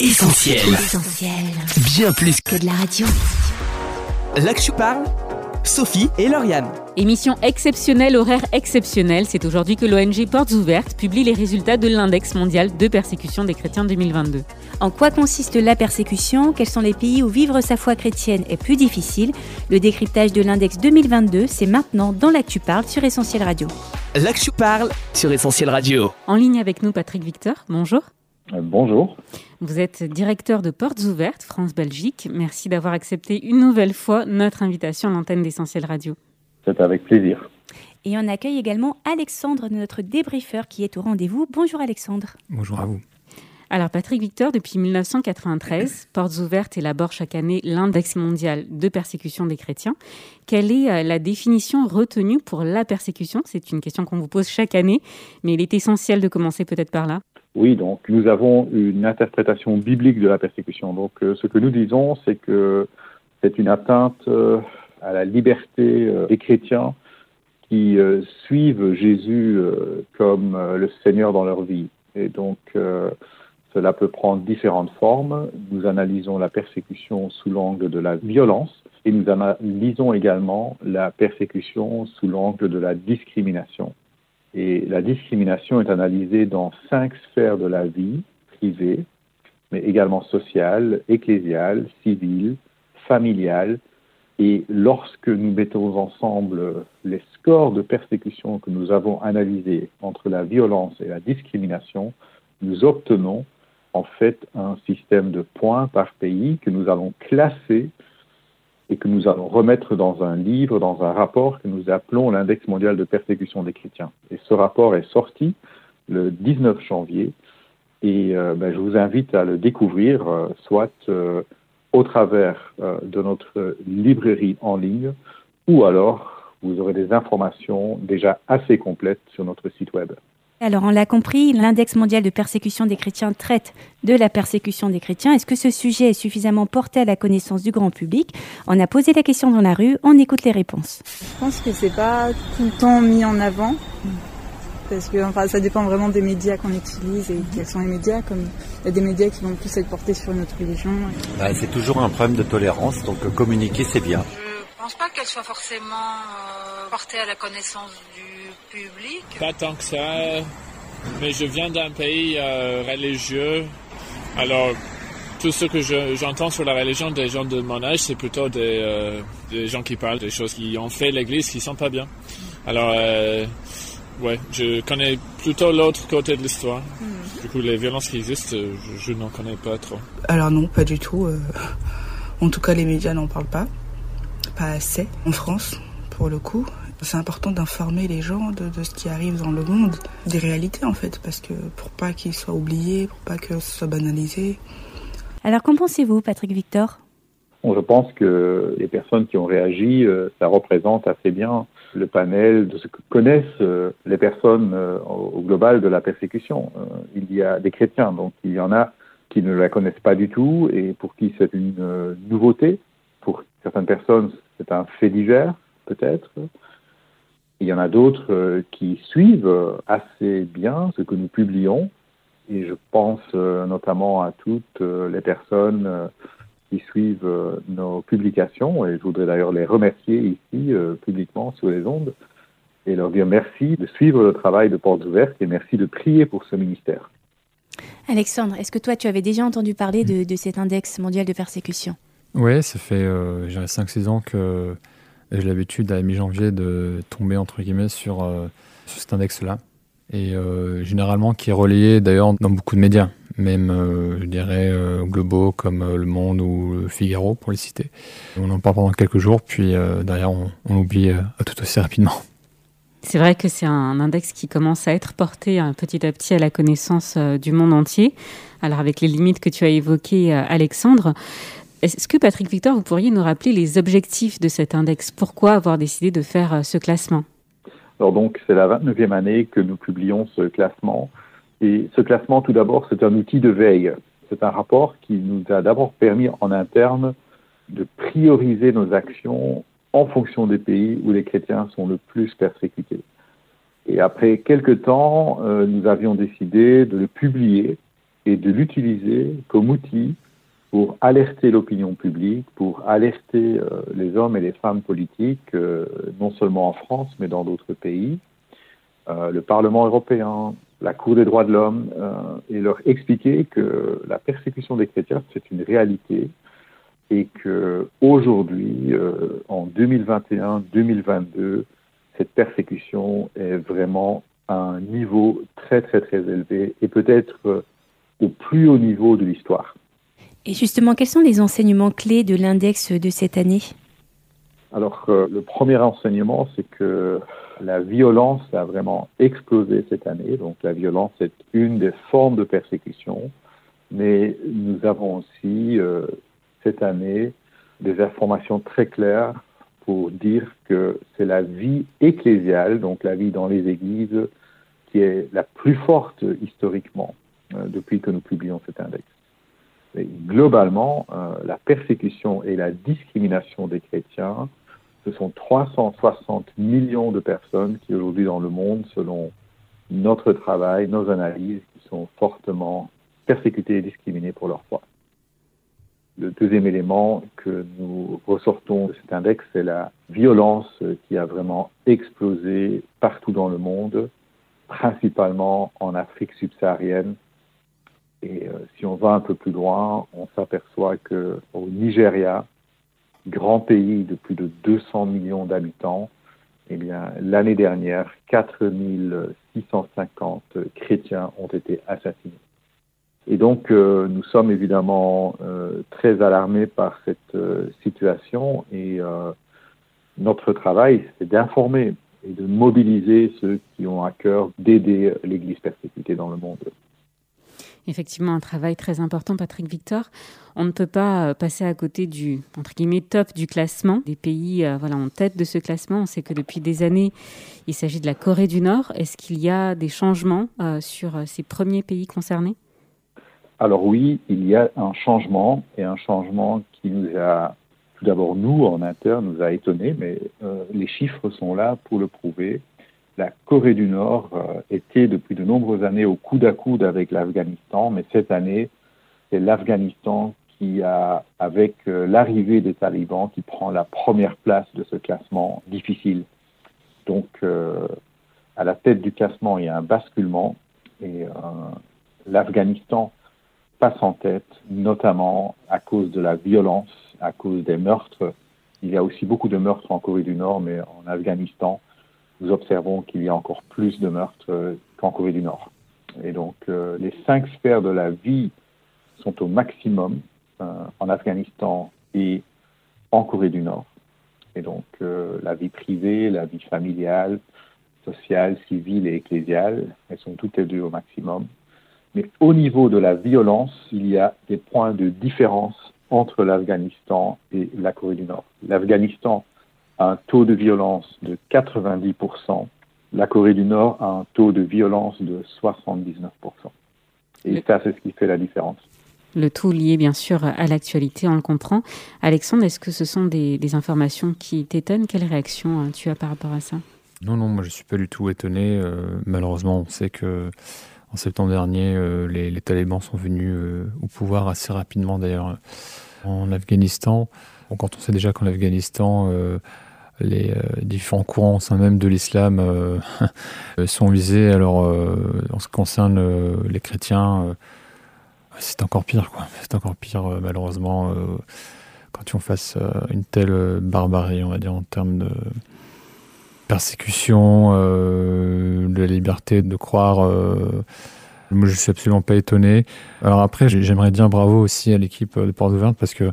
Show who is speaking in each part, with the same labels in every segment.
Speaker 1: Essentiel. Bien plus
Speaker 2: que de la radio.
Speaker 1: Là que je parle, Sophie et Lauriane.
Speaker 3: Émission exceptionnelle, horaire exceptionnel. C'est aujourd'hui que l'ONG Portes Ouvertes publie les résultats de l'index mondial de persécution des chrétiens 2022.
Speaker 2: En quoi consiste la persécution? Quels sont les pays où vivre sa foi chrétienne est plus difficile? Le décryptage de l'index 2022, c'est maintenant dans l'Actu Parle sur Essentiel Radio.
Speaker 1: L'Actu Parle sur Essentiel Radio.
Speaker 3: En ligne avec nous, Patrick Victor. Bonjour.
Speaker 4: Euh, bonjour.
Speaker 3: Vous êtes directeur de Portes Ouvertes France-Belgique. Merci d'avoir accepté une nouvelle fois notre invitation à l'antenne d'Essentiel Radio.
Speaker 4: C'est avec plaisir.
Speaker 2: Et on accueille également Alexandre, notre débriefeur qui est au rendez-vous. Bonjour Alexandre.
Speaker 5: Bonjour à vous.
Speaker 3: Alors Patrick Victor, depuis 1993, Portes Ouvertes élabore chaque année l'index mondial de persécution des chrétiens. Quelle est euh, la définition retenue pour la persécution? C'est une question qu'on vous pose chaque année, mais il est essentiel de commencer peut-être par là.
Speaker 4: Oui, donc nous avons une interprétation biblique de la persécution. Donc euh, ce que nous disons, c'est que c'est une atteinte euh, à la liberté des chrétiens qui suivent Jésus comme le Seigneur dans leur vie. Et donc, cela peut prendre différentes formes. Nous analysons la persécution sous l'angle de la violence et nous analysons également la persécution sous l'angle de la discrimination. Et la discrimination est analysée dans cinq sphères de la vie, privée, mais également sociale, ecclésiale, civile, familiale. Et lorsque nous mettons ensemble les scores de persécution que nous avons analysés entre la violence et la discrimination, nous obtenons en fait un système de points par pays que nous allons classer et que nous allons remettre dans un livre, dans un rapport que nous appelons l'index mondial de persécution des chrétiens. Et ce rapport est sorti le 19 janvier et euh, ben, je vous invite à le découvrir, euh, soit euh, au travers de notre librairie en ligne ou alors vous aurez des informations déjà assez complètes sur notre site web.
Speaker 2: Alors, on l'a compris, l'index mondial de persécution des chrétiens traite de la persécution des chrétiens. Est-ce que ce sujet est suffisamment porté à la connaissance du grand public? On a posé la question dans la rue, on écoute les réponses.
Speaker 6: Je pense que c'est pas tout le temps mis en avant. Parce que enfin, ça dépend vraiment des médias qu'on utilise et quels sont les médias. Comme il y a des médias qui vont plus être portés sur notre religion.
Speaker 7: Bah, c'est toujours un problème de tolérance, donc euh, communiquer c'est bien.
Speaker 8: Je pense pas qu'elle soit forcément euh, portée à la connaissance du public
Speaker 9: Pas tant que ça, mais je viens d'un pays euh, religieux. Alors, tout ce que j'entends sur la religion des gens de mon âge, c'est plutôt des, euh, des, gens qui parlent des choses qui ont fait l'Église qui sont pas bien. Alors, euh, ouais, je connais plutôt l'autre côté de l'histoire. Hmm. Du coup, les violences qui existent, je, je n'en connais pas trop.
Speaker 10: Alors non, pas du tout. en tout cas, les médias n'en parlent pas. Pas assez en France, pour le coup. C'est important d'informer les gens de, ce qui arrive dans le monde, des réalités en fait, parce que pour pas qu'ils soient oubliés, pour pas que ce soit banalisé.
Speaker 2: Alors qu'en pensez-vous, Patrick Victor?
Speaker 4: Je pense que les personnes qui ont réagi, euh, ça représente assez bien le panel de ce que connaissent euh, les personnes euh, au global de la persécution. Il y a des chrétiens, donc il y en a qui ne la connaissent pas du tout et pour qui c'est une nouveauté. Pour certaines personnes, c'est un fait divers, peut-être. Il y en a d'autres euh, qui suivent assez bien ce que nous publions. Et je pense euh, notamment à toutes euh, les personnes qui suivent nos publications. Et je voudrais d'ailleurs les remercier ici publiquement sur les ondes et leur dire merci de suivre le travail de Portes Ouvertes et merci de prier pour ce ministère.
Speaker 2: Alexandre, est-ce que toi tu avais déjà entendu parler de, cet index mondial de persécution?
Speaker 5: Oui, ça fait euh, 5-6 ans que j'ai l'habitude à mi-janvier de tomber entre guillemets sur, euh, cet index-là. Et euh, généralement qui est relayé d'ailleurs dans beaucoup de médias, même euh, je dirais globaux comme Le Monde ou Le Figaro pour les citer. On en parle pendant quelques jours, puis derrière on, on l'oublie tout aussi rapidement.
Speaker 3: C'est vrai que c'est un index qui commence à être porté petit à petit à la connaissance du monde entier. Alors avec les limites que tu as évoquées, Alexandre, est-ce que Patrick Victor, vous pourriez nous rappeler les objectifs de cet index? Pourquoi avoir décidé de faire euh, ce classement?
Speaker 4: Alors donc, c'est la 29e année que nous publions ce classement. Et ce classement, tout d'abord, c'est un outil de veille. C'est un rapport qui nous a d'abord permis en interne de prioriser nos actions en fonction des pays où les chrétiens sont le plus persécutés. Et après quelques temps, euh, nous avions décidé de le publier et de l'utiliser comme outil pour alerter l'opinion publique, pour alerter euh, les hommes et les femmes politiques, euh, non seulement en France, mais dans d'autres pays, euh, le Parlement européen, la Cour des droits de l'homme, et leur expliquer que la persécution des chrétiens, c'est une réalité, et que aujourd'hui, en 2021-2022, cette persécution est vraiment à un niveau très très très élevé et peut-être au plus haut niveau de l'histoire.
Speaker 2: Et justement, quels sont les enseignements clés de l'index de cette année?
Speaker 4: Alors, euh, le premier enseignement, c'est que la violence a vraiment explosé cette année. Donc, la violence est une des formes de persécution. Mais nous avons aussi, euh, cette année, des informations très claires pour dire que c'est la vie ecclésiale, donc la vie dans les églises, qui est la plus forte historiquement euh, depuis que nous publions cet index globalement, euh, la persécution et la discrimination des chrétiens, ce sont 360 millions de personnes qui aujourd'hui dans le monde, selon notre travail, nos analyses, sont fortement persécutées et discriminées pour leur foi. Le deuxième élément que nous ressortons de cet index, c'est la violence qui a vraiment explosé partout dans le monde, principalement en Afrique subsaharienne, et euh, si on va un peu plus loin, on s'aperçoit que au Nigeria, grand pays de plus de 200 millions d'habitants, eh bien, l'année dernière, 4650 chrétiens ont été assassinés. Et donc, euh, nous sommes évidemment euh, très alarmés par cette situation et notre travail, c'est d'informer et de mobiliser ceux qui ont à cœur d'aider l'Église persécutée dans le monde
Speaker 3: effectivement un travail très important, Patrick Victor. On ne peut pas euh, passer à côté du entre guillemets top du classement des pays euh, en tête de ce classement. On sait que depuis des années, il s'agit de la Corée du Nord. Est-ce qu'il y a des changements euh, sur ces premiers pays concernés?
Speaker 4: Alors oui, il y a un changement et un changement qui nous a tout d'abord nous en interne nous a étonnés, mais les chiffres sont là pour le prouver la Corée du Nord euh, était depuis de nombreuses années au coude à coude avec l'Afghanistan, mais cette année, c'est l'Afghanistan qui a, avec euh, l'arrivée des talibans, qui prend la première place de ce classement difficile. Donc, euh, à la tête du classement, il y a un basculement et l'Afghanistan passe en tête, notamment à cause de la violence, à cause des meurtres. Il y a aussi beaucoup de meurtres en Corée du Nord, mais en Afghanistan, nous observons qu'il y a encore plus de meurtres euh, qu'en Corée du Nord. Et donc, euh, les cinq sphères de la vie sont au maximum euh, en Afghanistan et en Corée du Nord. Et donc, la vie privée, la vie familiale, sociale, civile et ecclésiale, elles sont toutes les deux au maximum. Mais au niveau de la violence, il y a des points de différence entre l'Afghanistan et la Corée du Nord. L'Afghanistan a un taux de violence de 90%. La Corée du Nord a un taux de violence de 79%. Et ça, c'est ce qui fait la différence.
Speaker 3: Le tout lié bien sûr à l'actualité, on le comprend. Alexandre, est-ce que ce sont des, informations qui t'étonnent? Quelle réaction euh, tu as par rapport à ça?
Speaker 5: Non, non, moi je ne suis pas du tout étonné. Euh, malheureusement, on sait que en septembre dernier, euh, les, les, talibans sont venus au pouvoir assez rapidement d'ailleurs en Afghanistan. Bon, quand on sait déjà qu'en Afghanistan, les euh, différents courants même de l'islam euh, sont visés. Alors, euh, en ce qui concerne les chrétiens, c'est encore pire, quoi. C'est encore pire, malheureusement, quand on fasse une telle barbarie, on va dire, en termes de persécution, de la liberté de croire. moi, je suis absolument pas étonné. Alors après, j'aimerais dire bravo aussi à l'équipe de Porte Ouverte parce que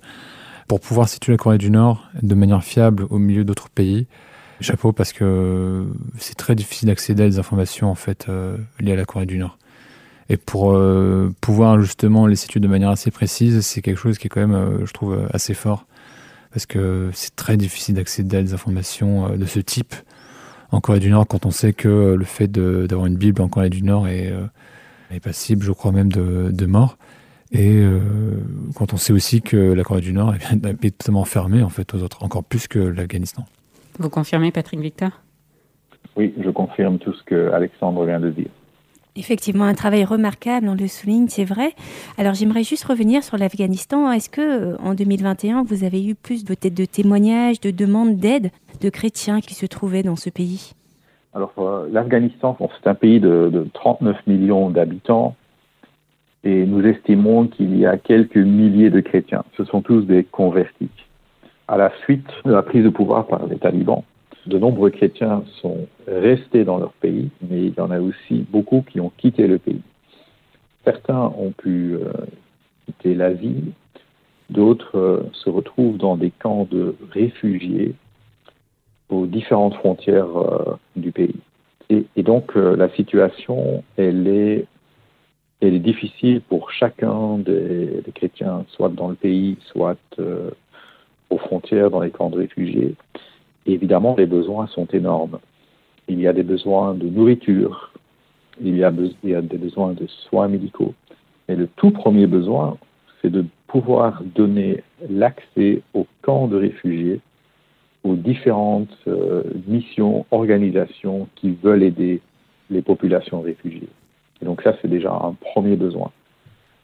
Speaker 5: pour pouvoir situer la Corée du Nord de manière fiable au milieu d'autres pays. Chapeau parce que c'est très difficile d'accéder à des informations en fait euh, liées à la Corée du Nord. Et pour euh, pouvoir justement les situer de manière assez précise, c'est quelque chose qui est quand même, euh, je trouve, assez fort. Parce que c'est très difficile d'accéder à des informations de ce type en Corée du Nord quand on sait que le fait d'avoir une Bible en Corée du Nord est, est passible, je crois même, de, de mort. Et euh, quand on sait aussi que la Corée du Nord est, totalement fermée en fait aux autres, encore plus que l'Afghanistan.
Speaker 3: Vous confirmez, Patrick Victor?
Speaker 4: Oui, je confirme tout ce que Alexandre vient de dire.
Speaker 2: Effectivement, un travail remarquable, on le souligne, c'est vrai. Alors j'aimerais juste revenir sur l'Afghanistan. Est-ce que euh, en 2021, vous avez eu plus peut-être de témoignages, de demandes d'aide de chrétiens qui se trouvaient dans ce pays?
Speaker 4: Alors euh, l'Afghanistan, c'est un pays de, de 39 millions d'habitants et nous estimons qu'il y a quelques milliers de chrétiens. Ce sont tous des convertis. À la suite de la prise de pouvoir par les talibans, de nombreux chrétiens sont restés dans leur pays, mais il y en a aussi beaucoup qui ont quitté le pays. Certains ont pu euh, quitter l'Asie, d'autres euh, se retrouvent dans des camps de réfugiés aux différentes frontières euh, du pays. Et, et donc la situation, elle est, elle est difficile pour chacun des, chrétiens, soit dans le pays, soit aux frontières, dans les camps de réfugiés évidemment, les besoins sont énormes. Il y a des besoins de nourriture, il y a, il y a des besoins de soins médicaux. Mais le tout premier besoin, c'est de pouvoir donner l'accès aux camps de réfugiés, aux différentes euh, missions, organisations qui veulent aider les populations réfugiées. Et donc ça, c'est déjà un premier besoin.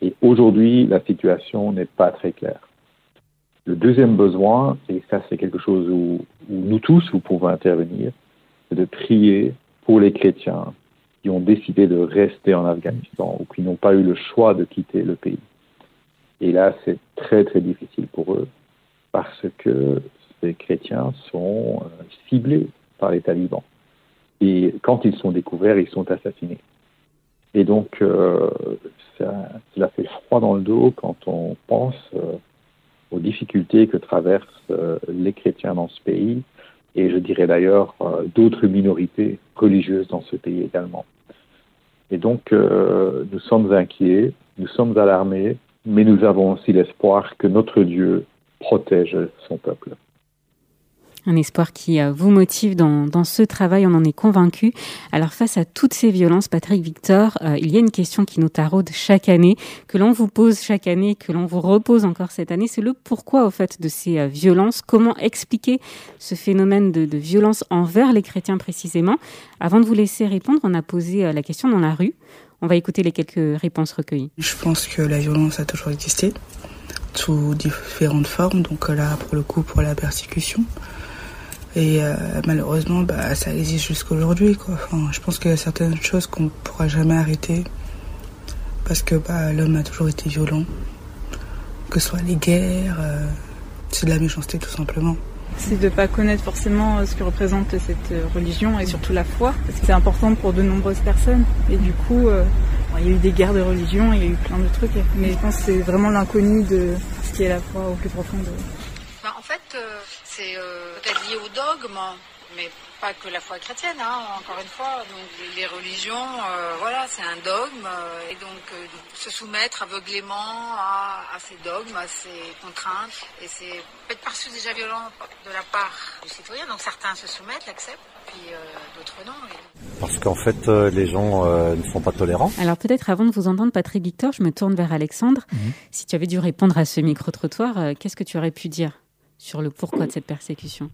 Speaker 4: Et aujourd'hui, la situation n'est pas très claire. Le deuxième besoin, et ça c'est quelque chose où, nous tous, vous pouvons intervenir, c'est de prier pour les chrétiens qui ont décidé de rester en Afghanistan ou qui n'ont pas eu le choix de quitter le pays. Et là, c'est très très difficile pour eux parce que ces chrétiens sont euh, ciblés par les talibans. Et quand ils sont découverts, ils sont assassinés. Et donc, euh, cela fait froid dans le dos quand on pense euh, aux difficultés que traversent euh, les chrétiens dans ce pays et je dirais d'ailleurs euh, d'autres minorités religieuses dans ce pays également. Et donc nous sommes inquiets, nous sommes alarmés, mais nous avons aussi l'espoir que notre Dieu protège son peuple
Speaker 3: un espoir qui euh, vous motive dans, dans, ce travail, on en est convaincu. Alors face à toutes ces violences, Patrick Victor, euh, il y a une question qui nous taraude chaque année, que l'on vous pose chaque année, que l'on vous repose encore cette année, c'est le pourquoi au fait de ces euh, violences, comment expliquer ce phénomène de, de, violence envers les chrétiens précisément? Avant de vous laisser répondre, on a posé la question dans la rue. On va écouter les quelques réponses recueillies.
Speaker 10: Je pense que la violence a toujours existé, sous différentes formes, donc là pour le coup pour la persécution. Et euh, malheureusement, bah, ça existe jusqu'aujourd'hui. Enfin, je pense qu'il y a certaines choses qu'on ne pourra jamais arrêter parce que bah, l'homme a toujours été violent. Que ce soit les guerres, euh, c'est de la méchanceté tout simplement.
Speaker 6: C'est de ne pas connaître forcément euh, ce que représente cette religion et surtout la foi, parce que c'est important pour de nombreuses personnes. Et du coup, il y a eu des guerres de religion, il y a eu plein de trucs. Mais je pense que c'est vraiment l'inconnu de ce qui est la foi au plus profond. De...
Speaker 8: C'est euh, peut-être lié au dogme, mais pas que la foi chrétienne, hein, encore une fois. Donc les religions, euh, voilà, c'est un dogme, euh, et donc euh, se soumettre aveuglément à, à, ces dogmes, à ces contraintes, et c'est peut-être perçu déjà violent de la part du citoyen. Donc certains se soumettent, l'acceptent, puis euh, d'autres non. Et...
Speaker 7: Parce qu'en fait, les gens ne sont pas tolérants.
Speaker 3: Alors peut-être avant de vous entendre, Patrick Victor, je me tourne vers Alexandre. Mmh. Si tu avais dû répondre à ce micro-trottoir, qu'est-ce que tu aurais pu dire? Sur le pourquoi de cette persécution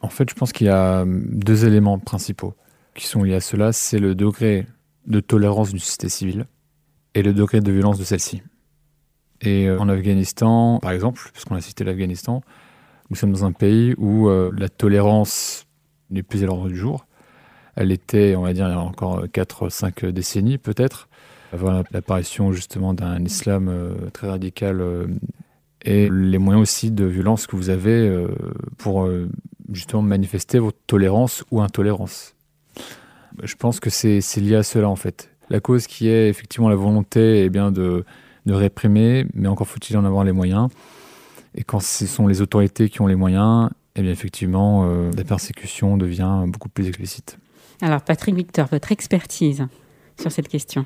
Speaker 5: En fait, je pense qu'il y a deux éléments principaux qui sont liés à cela. C'est le degré de tolérance d'une société civile et le degré de violence de celle-ci. Et euh, en Afghanistan, par exemple, puisqu'on a cité l'Afghanistan, nous sommes dans un pays où euh, la tolérance n'est plus à l'ordre du jour. Elle était, on va dire, il y a encore 4-5 décennies peut-être, avant l'apparition justement d'un islam euh, très radical euh, et les moyens aussi de violence que vous avez euh, pour euh, justement manifester votre tolérance ou intolérance. Je pense que c'est lié à cela en fait. La cause qui est effectivement la volonté eh bien, de, de réprimer, mais encore faut-il en avoir les moyens. Et quand ce sont les autorités qui ont les moyens, eh bien effectivement, euh, la persécution devient beaucoup plus explicite.
Speaker 3: Alors Patrick Victor, votre expertise sur cette question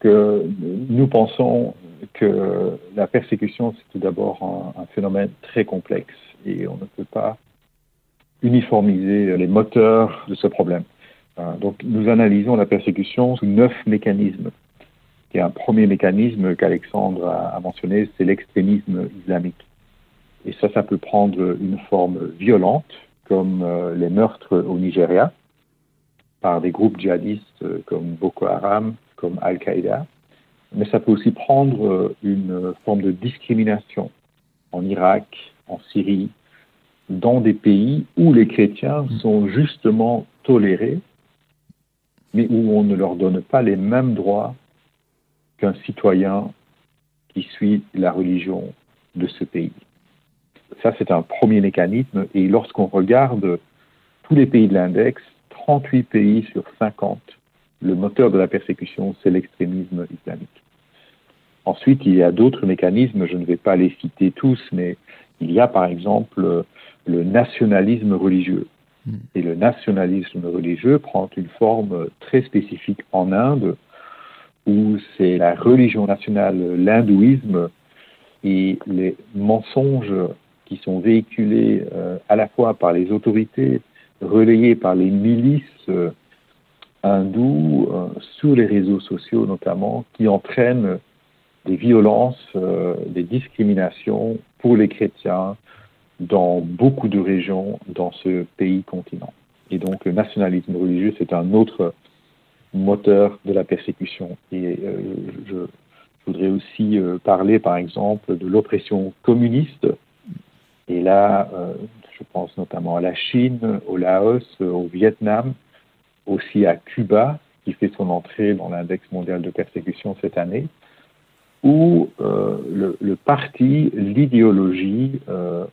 Speaker 4: que Nous pensons que la persécution, c'est tout d'abord un, un, phénomène très complexe et on ne peut pas uniformiser les moteurs de ce problème. Euh, donc nous analysons la persécution sous neuf mécanismes. Et un premier mécanisme qu'Alexandre a, a mentionné, c'est l'extrémisme islamique. Et ça, ça peut prendre une forme violente, comme euh, les meurtres au Nigeria, par des groupes djihadistes comme Boko Haram, comme Al-Qaïda, mais ça peut aussi prendre une forme de discrimination en Irak, en Syrie, dans des pays où les chrétiens mm. sont justement tolérés, mais où on ne leur donne pas les mêmes droits qu'un citoyen qui suit la religion de ce pays. Ça, c'est un premier mécanisme. Et lorsqu'on regarde tous les pays de l'index, 38 pays sur 50, le moteur de la persécution, c'est l'extrémisme islamique. Ensuite, il y a d'autres mécanismes, je ne vais pas les citer tous, mais il y a par exemple le nationalisme religieux. Hmm. Et le nationalisme religieux prend une forme très spécifique en Inde, où c'est la religion nationale, l'hindouisme, et les mensonges qui sont véhiculés euh, à la fois par les autorités, relayés par les milices euh, hindoues euh, sur les réseaux sociaux notamment, qui entraînent des violences, des discriminations pour les chrétiens dans beaucoup de régions dans ce pays continent. Et donc le nationalisme religieux, c'est un autre moteur de la persécution. Et je, voudrais aussi parler, par exemple, de l'oppression communiste et là, euh, je pense notamment à la Chine, au Laos, au Vietnam, aussi à Cuba, qui fait son entrée dans l'index mondial de persécution cette année, où euh, le, le, parti, l'idéologie, euh,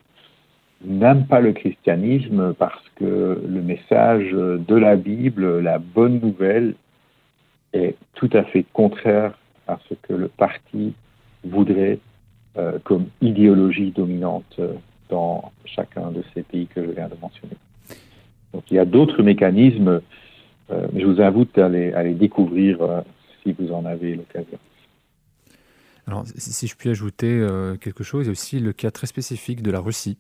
Speaker 4: n'aime pas le christianisme parce que le message de la Bible, la bonne nouvelle, est tout à fait contraire à ce que le parti voudrait euh, comme idéologie dominante dans chacun de ces pays que je viens de mentionner. Donc il y a d'autres mécanismes, je vous invite à les, à les découvrir euh, si vous en avez l'occasion.
Speaker 5: Alors, si je puis ajouter euh, quelque chose, il y a aussi le cas très spécifique de la Russie.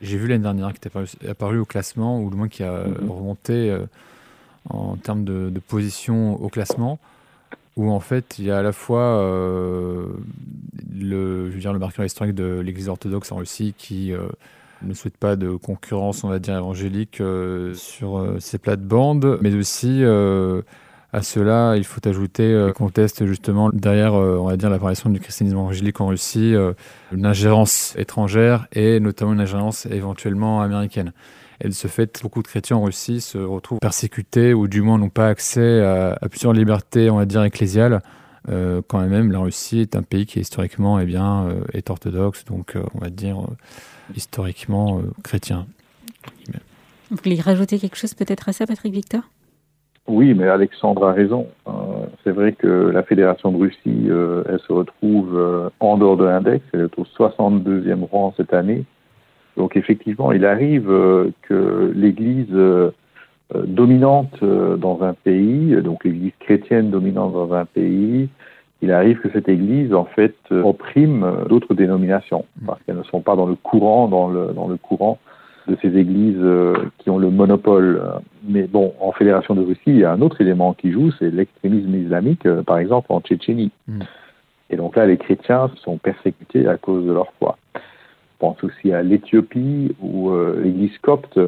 Speaker 5: J'ai vu l'année dernière qui est apparu, au classement, ou du moins qui a mm-hmm. remonté en termes de, de, position au classement où en fait il y a à la fois euh, le, je veux dire, le marqueur historique de l'Église orthodoxe en Russie qui euh, ne souhaite pas de concurrence, on va dire, évangélique euh, sur ces plates-bandes, mais aussi à cela, il faut ajouter qu'on teste justement derrière, on va dire, l'apparition du christianisme évangélique en Russie, une ingérence étrangère et notamment une ingérence éventuellement américaine. Et de ce fait, beaucoup de chrétiens en Russie se retrouvent persécutés ou du moins n'ont pas accès à, plusieurs libertés, on va dire, ecclésiales. Euh, quand même, la Russie est un pays qui historiquement eh bien, euh, est orthodoxe, donc euh, on va dire historiquement chrétien.
Speaker 3: Vous voulez rajouter quelque chose peut-être à ça, Patrick Victor?
Speaker 4: Oui, mais Alexandre a raison. c'est vrai que la Fédération de Russie, elle se retrouve en dehors de l'index, elle est au 62e rang cette année. Donc effectivement, il arrive euh, que l'Église euh, euh, dominante dans un pays, donc l'Église chrétienne dominante dans un pays, il arrive que cette Église en fait opprime d'autres dénominations mmh. parce qu'elles ne sont pas dans le courant, dans le dans le courant de ces églises qui ont le monopole. Mais bon, en Fédération de Russie, il y a un autre élément qui joue, c'est l'extrémisme islamique, par exemple en Tchétchénie. Mmh. Et donc là, les chrétiens sont persécutés à cause de leur foi pense aussi à l'Éthiopie où euh, l'Église copte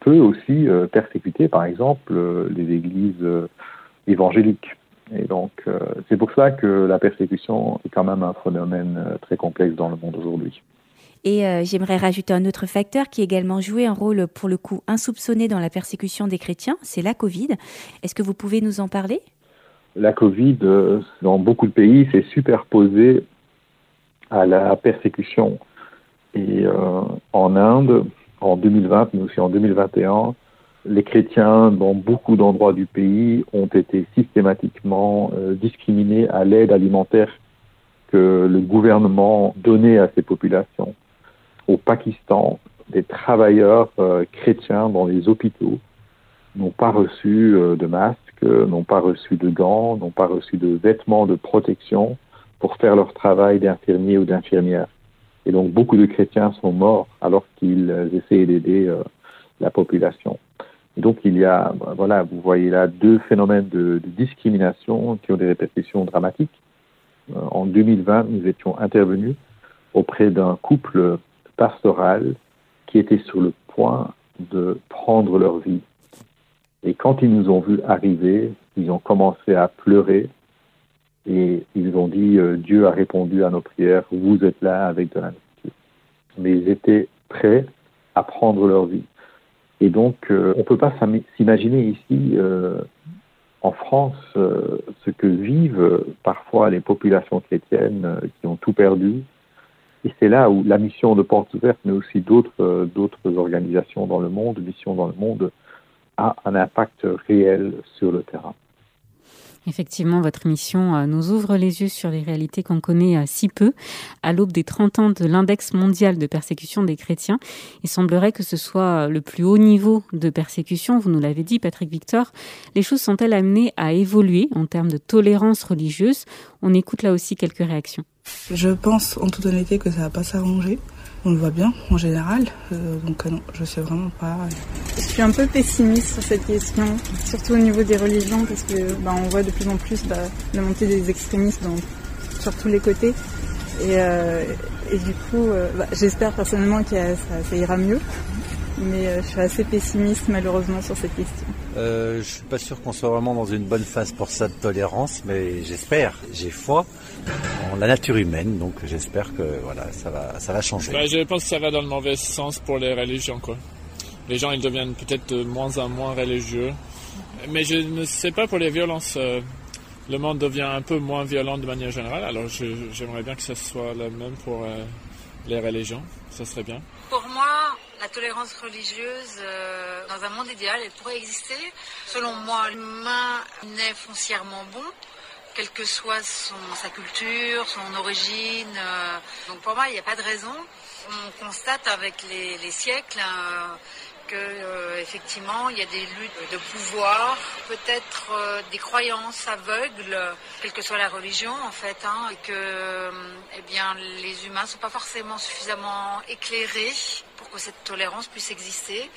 Speaker 4: peut aussi euh, persécuter, par exemple, euh, les églises évangéliques. Et donc, c'est pour ça que la persécution est quand même un phénomène très complexe dans le monde aujourd'hui.
Speaker 2: Et j'aimerais rajouter un autre facteur qui a également joué un rôle pour le coup insoupçonné dans la persécution des chrétiens, c'est la Covid. Est-ce que vous pouvez nous en parler?
Speaker 4: La Covid, dans beaucoup de pays, s'est superposée à la persécution et euh, en Inde, en 2020, mais aussi en 2021, les chrétiens dans beaucoup d'endroits du pays ont été systématiquement euh, discriminés à l'aide alimentaire que le gouvernement donnait à ces populations. Au Pakistan, des travailleurs euh, chrétiens dans les hôpitaux n'ont pas reçu de masques, n'ont pas reçu de gants, n'ont pas reçu de vêtements de protection pour faire leur travail d'infirmier ou d'infirmière. Et donc beaucoup de chrétiens sont morts alors qu'ils essayaient d'aider euh, la population. Donc il y a, voilà, vous voyez là deux phénomènes de, discrimination qui ont des répercussions dramatiques. Euh, en 2020, nous étions intervenus auprès d'un couple pastoral qui était sur le point de prendre leur vie. Et quand ils nous ont vus arriver, ils ont commencé à pleurer et ils ont dit euh, Dieu a répondu à nos prières, vous êtes là avec de la nourriture. Mais ils étaient prêts à prendre leur vie. Et donc, euh, on ne peut pas s'imaginer ici, euh, en France, ce que vivent parfois les populations chrétiennes qui ont tout perdu. Et c'est là où la mission de Portes Ouvertes, mais aussi d'autres d'autres organisations dans le monde, missions dans le monde, a un impact réel sur le terrain.
Speaker 3: Effectivement, votre mission euh, nous ouvre les yeux sur les réalités qu'on connaît euh, si peu. À l'aube des 30 ans de l'index mondial de persécution des chrétiens, il semblerait que ce soit le plus haut niveau de persécution. Vous nous l'avez dit, Patrick Victor. Les choses sont-elles amenées à évoluer en termes de tolérance religieuse? On écoute là aussi quelques réactions.
Speaker 10: Je pense en toute honnêteté que ça va pas s'arranger on le voit bien en général. Euh, donc euh, non, je sais vraiment pas.
Speaker 6: Je suis un peu pessimiste sur cette question, surtout au niveau des religions, parce que bah, on voit de plus en plus bah, la montée des extrémistes sur tous les côtés. Et, euh, du coup, bah, j'espère personnellement que ça, ira mieux. Mais je suis assez pessimiste malheureusement sur cette question.
Speaker 7: Euh, je suis pas sûr qu'on soit vraiment dans une bonne phase pour ça de tolérance, mais j'espère, j'ai foi en la nature humaine, donc j'espère que voilà, ça va, ça va changer.
Speaker 9: Bah, je pense que ça va dans le mauvais sens pour les religions, quoi. Les gens, ils deviennent peut-être de moins en moins religieux, mais je ne sais pas pour les violences. Euh, le monde devient un peu moins violent de manière générale, alors j'aimerais bien que ce soit le même pour euh, les religions, ça serait bien.
Speaker 8: Pour moi, la tolérance religieuse, euh, dans un monde idéal, elle pourrait exister. Selon moi, l'humain naît foncièrement bon quelle que soit sa culture, son origine. Euh, donc pour moi, il n'y a pas de raison. On constate avec les, siècles hein, que euh, effectivement il y a des luttes de pouvoir, peut-être euh, des croyances aveugles, quelle que soit la religion en fait, hein, et que eh bien les humains ne sont pas forcément suffisamment éclairés pour que cette tolérance puisse exister.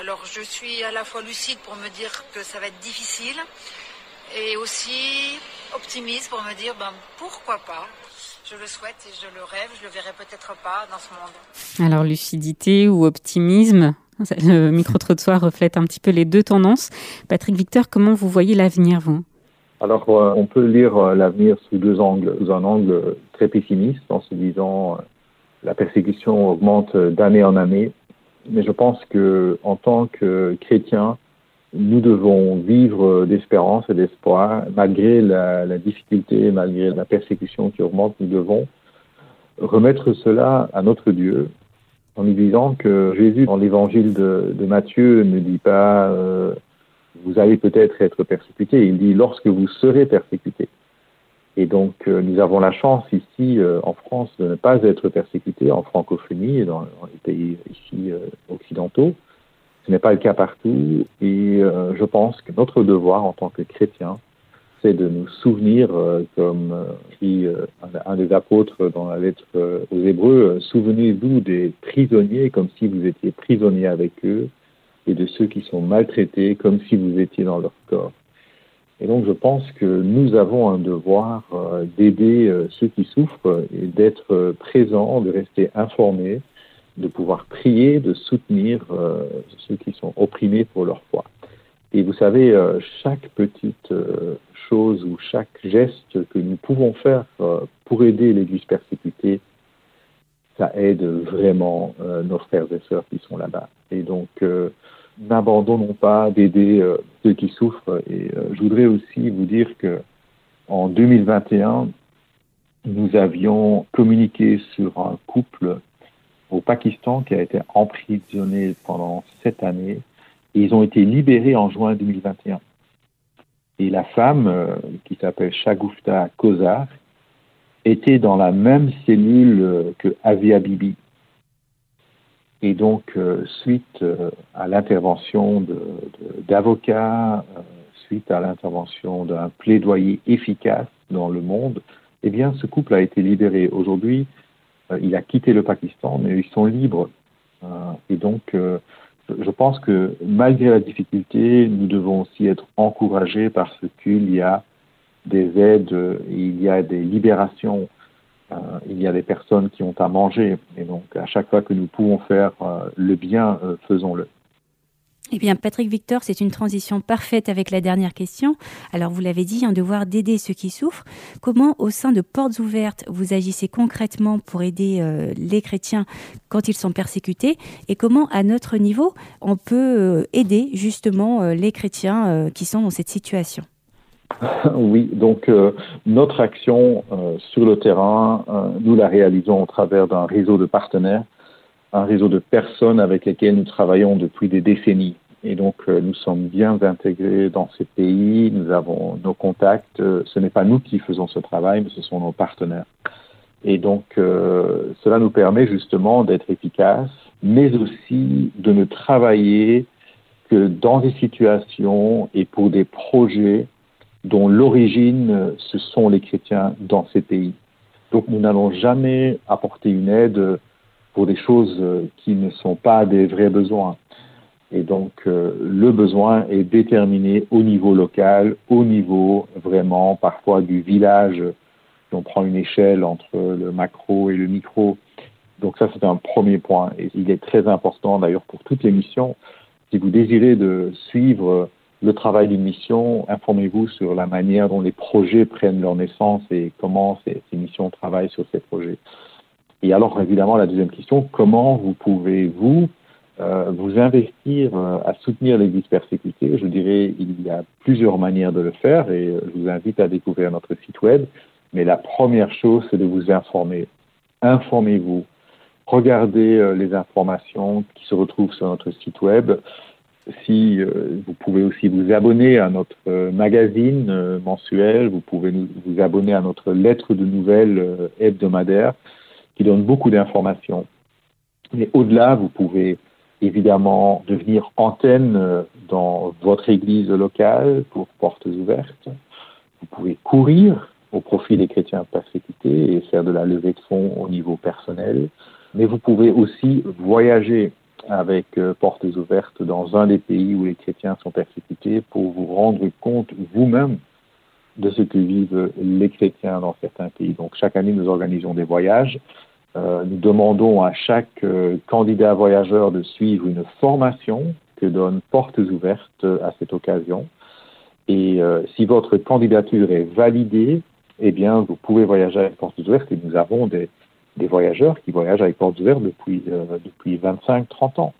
Speaker 8: Alors je suis à la fois lucide pour me dire que ça va être difficile et aussi optimiste pour me dire ben, pourquoi pas? Je le souhaite et je le rêve, je le verrai peut-être pas dans ce monde.
Speaker 3: Alors lucidité ou optimisme, le micro-trottoir reflète un petit peu les deux tendances. Patrick Victor, comment vous voyez l'avenir, vous?
Speaker 4: Alors, euh, on peut lire euh, l'avenir sous deux angles. Sous un angle très pessimiste, en se disant euh, la persécution augmente d'année en année. Mais je pense que en tant que chrétien, nous devons vivre d'espérance et d'espoir, malgré la, la, difficulté, malgré la persécution qui augmente, nous devons remettre cela à notre Dieu en lui disant que Jésus, dans l'évangile de, de, Matthieu, ne dit pas euh, vous allez peut-être être persécuté, il dit lorsque vous serez persécuté. Et donc euh, nous avons la chance ici euh, en France de ne pas être persécutés en francophonie et dans, les pays ici euh, occidentaux. Ce n'est pas le cas partout et euh, je pense que notre devoir en tant que chrétiens, c'est de nous souvenir, euh, comme dit un, des apôtres dans la lettre aux Hébreux, souvenez-vous des prisonniers comme si vous étiez prisonniers avec eux et de ceux qui sont maltraités comme si vous étiez dans leur corps. Et donc je pense que nous avons un devoir d'aider ceux qui souffrent et d'être présents, de rester informés de pouvoir prier, de soutenir euh, ceux qui sont opprimés pour leur foi. Et vous savez, euh, chaque petite euh, chose ou chaque geste que nous pouvons faire pour aider l'Église persécutée, ça aide vraiment nos frères et sœurs qui sont là-bas. Et donc, n'abandonnons pas d'aider ceux qui souffrent. Et je voudrais aussi vous dire que en 2021, nous avions communiqué sur un couple au Pakistan qui a été emprisonné pendant sept années ils ont été libérés en juin 2021. Et la femme, euh, qui s'appelle Shagufta Kozar, était dans la même cellule euh, que Avia Bibi. Et donc, euh, suite à l'intervention d'avocats, suite à l'intervention d'un plaidoyer efficace dans le monde, eh bien, ce couple a été libéré. Aujourd'hui, euh, il a quitté le Pakistan, mais ils sont libres. Euh, et donc, euh, je pense que malgré la difficulté, nous devons aussi être encouragés parce qu'il y a des aides, il y a des libérations, il y a des personnes qui ont à manger. Et donc, à chaque fois que nous pouvons faire le bien, faisons-le.
Speaker 2: Eh bien, Patrick Victor, c'est une transition parfaite avec la dernière question. Alors, vous l'avez dit, un devoir d'aider ceux qui souffrent. Comment, au sein de Portes Ouvertes, vous agissez concrètement pour aider euh, les chrétiens quand ils sont persécutés? Et comment, à notre niveau, on peut euh, aider justement euh, les chrétiens qui sont dans cette situation?
Speaker 4: oui, donc notre action sur le terrain, nous la réalisons au travers d'un réseau de partenaires un réseau de personnes avec lesquelles nous travaillons depuis des décennies. Et donc, euh, nous sommes bien intégrés dans ces pays, nous avons nos contacts. Euh, ce n'est pas nous qui faisons ce travail, mais ce sont nos partenaires. Et donc, euh, cela nous permet justement d'être efficaces, mais aussi de ne travailler que dans des situations et pour des projets dont l'origine, ce sont les chrétiens dans ces pays. Donc, nous n'allons jamais apporter une aide pour des choses euh, qui ne sont pas des vrais besoins. Et donc, euh, le besoin est déterminé au niveau local, au niveau vraiment parfois du village. On prend une échelle entre le macro et le micro. Donc ça, c'est un premier point. Et il est très important d'ailleurs pour toutes les missions. Si vous désirez de suivre le travail d'une mission, informez-vous sur la manière dont les projets prennent leur naissance et comment ces, missions travaillent sur ces projets. Et alors, évidemment, la deuxième question, comment vous pouvez, vous, euh, vous investir euh, à soutenir l'Église persécutée Je dirais, il y a plusieurs manières de le faire et euh, je vous invite à découvrir notre site web. Mais la première chose, c'est de vous informer. Informez-vous. Regardez les informations qui se retrouvent sur notre site web. Si vous pouvez aussi vous abonner à notre magazine mensuel, vous pouvez vous abonner à notre lettre de nouvelles hebdomadaire qui donne beaucoup d'informations. Mais au-delà, vous pouvez évidemment devenir antenne euh, dans votre église locale pour portes ouvertes. Vous pouvez courir au profit des chrétiens persécutés et faire de la levée de fonds au niveau personnel. Mais vous pouvez aussi voyager avec euh, portes ouvertes dans un des pays où les chrétiens sont persécutés pour vous rendre compte vous-même de ce que vivent les chrétiens dans certains pays. Donc chaque année, nous organisons des voyages euh, nous demandons à chaque euh, candidat voyageur de suivre une formation que donne Portes Ouvertes à cette occasion. Et euh, si votre candidature est validée, eh bien, vous pouvez voyager avec Portes Ouvertes et nous avons des, des voyageurs qui voyagent avec Portes Ouvertes depuis, depuis 25-30 ans.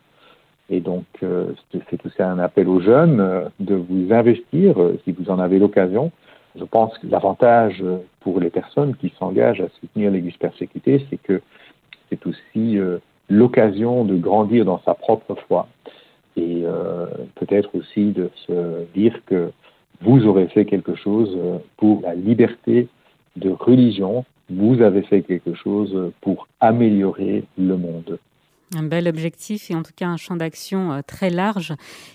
Speaker 4: Et donc, c'est aussi un appel aux jeunes de vous investir, si vous en avez l'occasion, je pense que l'avantage pour les personnes qui s'engagent à soutenir l'Église persécutée, c'est que c'est aussi euh, l'occasion de grandir dans sa propre foi et euh, peut-être aussi de se dire que vous aurez fait quelque chose pour la liberté de religion, vous avez fait quelque chose pour améliorer le monde.
Speaker 3: Un bel objectif et en tout cas un champ d'action euh, très large.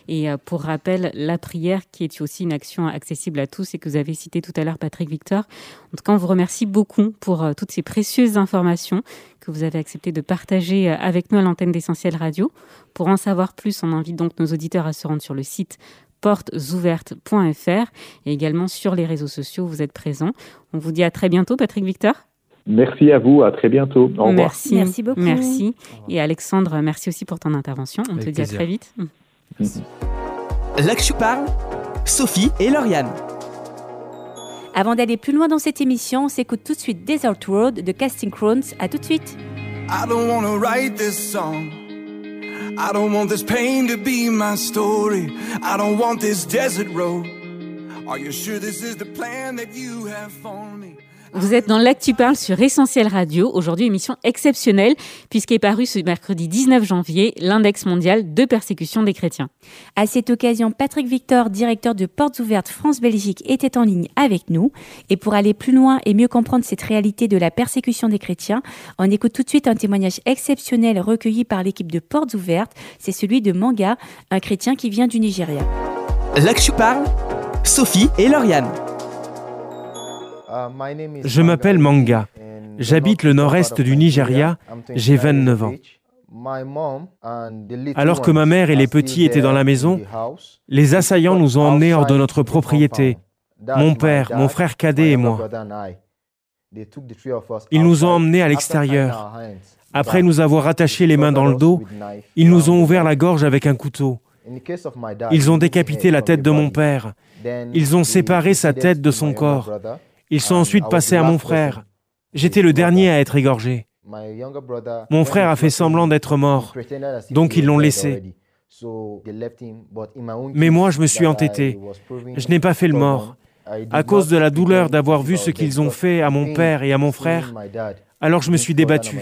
Speaker 3: Et euh, pour rappel, la prière qui est aussi une action accessible à tous et que vous avez cité tout à l'heure, Patrick Victor. En tout cas, on vous remercie beaucoup pour euh, toutes ces précieuses informations que vous avez accepté de partager avec nous à l'antenne d'Essentiel Radio. Pour en savoir plus, on invite donc nos auditeurs à se rendre sur le site portesouvertes.fr et également sur les réseaux sociaux, vous êtes présents. On vous dit à très bientôt, Patrick Victor.
Speaker 4: Merci à vous, à très bientôt. Au revoir.
Speaker 3: Merci, merci beaucoup. Merci. Et Alexandre, merci aussi pour ton intervention. On te dit à très vite.
Speaker 1: Là que je parle, Sophie et Lauriane.
Speaker 2: Avant d'aller plus loin dans cette émission, on s'écoute tout de suite Desert Road de Casting Crowns. À tout de suite. I don't want to write this song. I don't want this pain to be my story. I don't want this desert road. Are you sure this is the plan that you have for me? Vous êtes dans l'Actu Parle sur Essentiel Radio. Aujourd'hui, émission exceptionnelle puisqu'est paru ce mercredi 19 janvier l'index mondial de persécution des chrétiens. À cette occasion, Patrick Victor, directeur de Portes Ouvertes France-Belgique, était en ligne avec nous. Et pour aller plus loin et mieux comprendre cette réalité de la persécution des chrétiens, on écoute tout de suite un témoignage exceptionnel recueilli par l'équipe de Portes Ouvertes. C'est celui de Manga, un chrétien qui vient du Nigeria.
Speaker 1: L'Actu Parle, Sophie et Lauriane.
Speaker 11: Je m'appelle Manga. J'habite le nord-est du Nigeria. J'ai 29 ans. Alors que ma mère et les petits étaient dans la maison, les assaillants nous ont emmenés hors de notre propriété. Mon père, mon frère cadet et moi. Ils nous ont emmenés à l'extérieur. Après nous avoir attachés les mains dans le dos, ils nous ont ouvert la gorge avec un couteau. Ils ont décapité la tête de mon père. Ils ont séparé sa tête de son corps. Ils sont ensuite passés à mon frère. J'étais le dernier à être égorgé. Mon frère a fait semblant d'être mort, donc ils l'ont laissé. Mais moi, je me suis entêté. Je n'ai pas fait le mort. À cause de la douleur d'avoir vu ce qu'ils ont fait à mon père et à mon frère, alors je me suis débattu.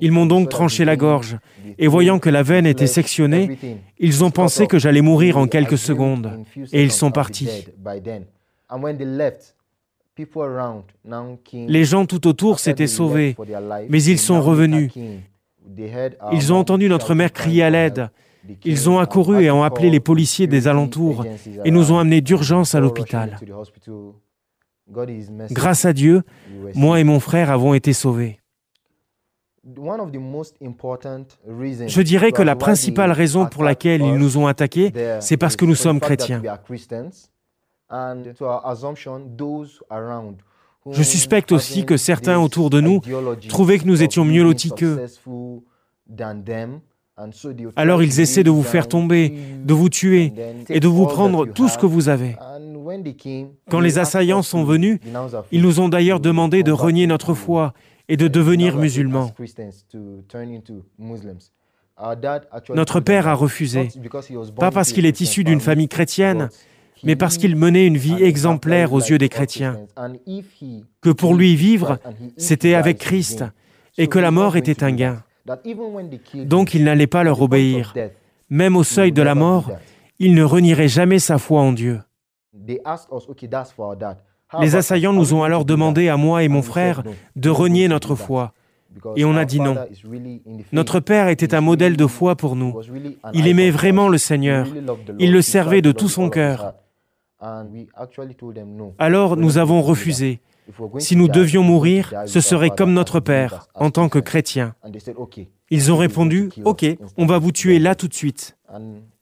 Speaker 11: Ils m'ont donc tranché la gorge, et voyant que la veine était sectionnée, ils ont pensé que j'allais mourir en quelques secondes, et ils sont partis. Les gens tout autour s'étaient sauvés, mais ils sont revenus. Ils ont entendu notre mère crier à l'aide. Ils ont accouru et ont appelé les policiers des alentours et nous ont amenés d'urgence à l'hôpital. Grâce à Dieu, moi et mon frère avons été sauvés. Je dirais que la principale raison pour laquelle ils nous ont attaqués, c'est parce que nous sommes chrétiens. Je suspecte aussi que certains autour de nous trouvaient que nous étions mieux lotis qu'eux. Alors ils essaient de vous faire tomber, de vous tuer et de vous prendre tout ce que vous avez. Quand les assaillants sont venus, ils nous ont d'ailleurs demandé de renier notre foi et de devenir musulmans. Notre père a refusé, pas parce qu'il est issu d'une famille chrétienne, mais parce qu'il menait une vie exemplaire aux yeux des chrétiens, que pour lui vivre, c'était avec Christ, et que la mort était un gain. Donc il n'allait pas leur obéir. Même au seuil de la mort, il ne renierait jamais sa foi en Dieu. Les assaillants nous ont alors demandé à moi et mon frère de renier notre foi. Et on a dit non. Notre Père était un modèle de foi pour nous. Il aimait vraiment le Seigneur. Il le servait de tout son cœur. Alors nous avons refusé. Si nous devions mourir, ce serait comme notre Père, en tant que chrétien. Ils ont répondu, OK, on va vous tuer là tout de suite.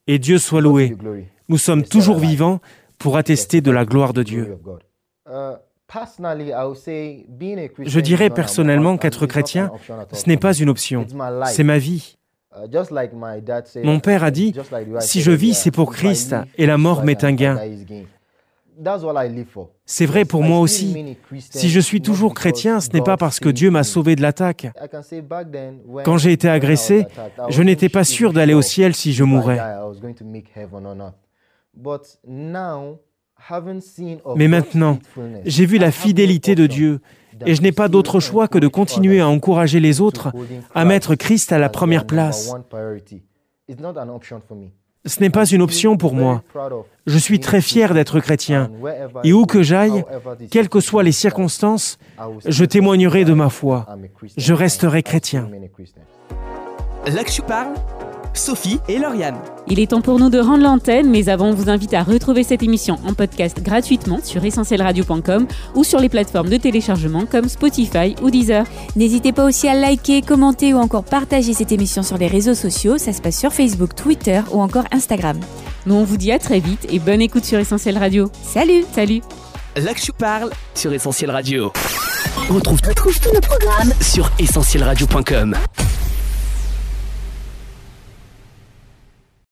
Speaker 11: Et Dieu soit loué. Nous sommes toujours vivants pour attester de la gloire de Dieu. Je dirais personnellement qu'être chrétien, ce n'est pas une option, c'est ma vie. Mon père a dit, si je vis, c'est pour Christ, et la mort m'est un gain. C'est vrai pour moi aussi. Si je suis toujours chrétien, ce n'est pas parce que Dieu m'a sauvé de l'attaque. Quand j'ai été agressé, je n'étais pas sûr d'aller au ciel si je mourais. Mais maintenant, j'ai vu la fidélité de Dieu et je n'ai pas d'autre choix que de continuer à encourager les autres à mettre Christ à la première place. Ce n'est pas une option pour moi. Je suis très fier d'être chrétien. Et où que j'aille, quelles que soient les circonstances, je témoignerai de ma foi. Je resterai chrétien.
Speaker 1: Parle Sophie et Lauriane.
Speaker 3: Il est temps pour nous de rendre l'antenne, mais avant, on vous invite à retrouver cette émission en podcast gratuitement sur essentielradio.com ou sur les plateformes de téléchargement comme Spotify ou Deezer.
Speaker 2: N'hésitez pas aussi à liker, commenter ou encore partager cette émission sur les réseaux sociaux. Ça se passe sur Facebook, Twitter ou encore Instagram.
Speaker 3: Nous, on vous dit à très vite et bonne écoute sur Essentiel Radio.
Speaker 2: Salut
Speaker 3: Salut
Speaker 1: L'Action parle sur Essentiel Radio. On retrouve, tous nos programmes sur essentielradio.com.